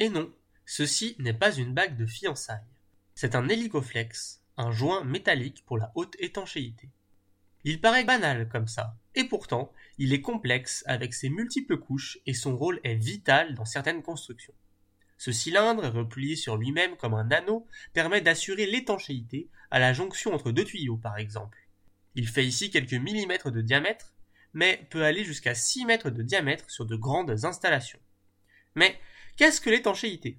Et non, ceci n'est pas une bague de fiançailles. C'est un hélicoflex, un joint métallique pour la haute étanchéité. Il paraît banal comme ça, et pourtant, il est complexe avec ses multiples couches et son rôle est vital dans certaines constructions. Ce cylindre, replié sur lui-même comme un anneau, permet d'assurer l'étanchéité à la jonction entre deux tuyaux par exemple. Il fait ici quelques millimètres de diamètre, mais peut aller jusqu'à 6 mètres de diamètre sur de grandes installations. Mais qu'est-ce que l'étanchéité?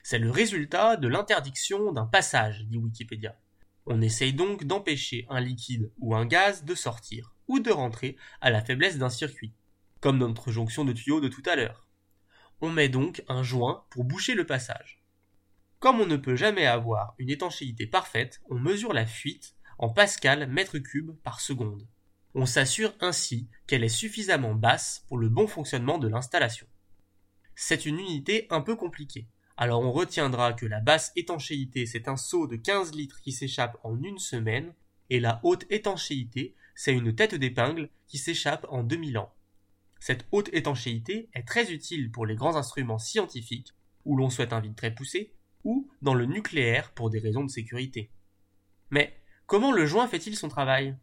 C'est le résultat de l'interdiction d'un passage, dit Wikipédia. On essaye donc d'empêcher un liquide ou un gaz de sortir ou de rentrer à la faiblesse d'un circuit, comme notre jonction de tuyaux de tout à l'heure. On met donc un joint pour boucher le passage. Comme on ne peut jamais avoir une étanchéité parfaite, on mesure la fuite en pascal mètre cube par seconde. On s'assure ainsi qu'elle est suffisamment basse pour le bon fonctionnement de l'installation. C'est une unité un peu compliquée. Alors on retiendra que la basse étanchéité c'est un seau de 15 litres qui s'échappe en une semaine et la haute étanchéité c'est une tête d'épingle qui s'échappe en 2000 ans. Cette haute étanchéité est très utile pour les grands instruments scientifiques où l'on souhaite un vide très poussé ou dans le nucléaire pour des raisons de sécurité. Mais comment le joint fait-il son travail?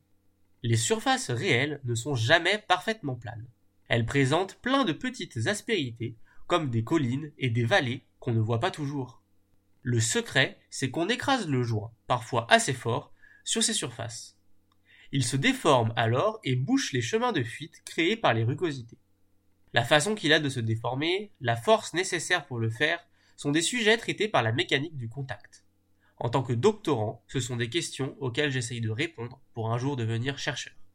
Les surfaces réelles ne sont jamais parfaitement planes. Elles présentent plein de petites aspérités comme des collines et des vallées qu'on ne voit pas toujours. Le secret, c'est qu'on écrase le joint, parfois assez fort, sur ces surfaces. Il se déforme alors et bouche les chemins de fuite créés par les rugosités. La façon qu'il a de se déformer, la force nécessaire pour le faire, sont des sujets traités par la mécanique du contact. En tant que doctorant, ce sont des questions auxquelles j'essaye de répondre pour un jour devenir chercheur.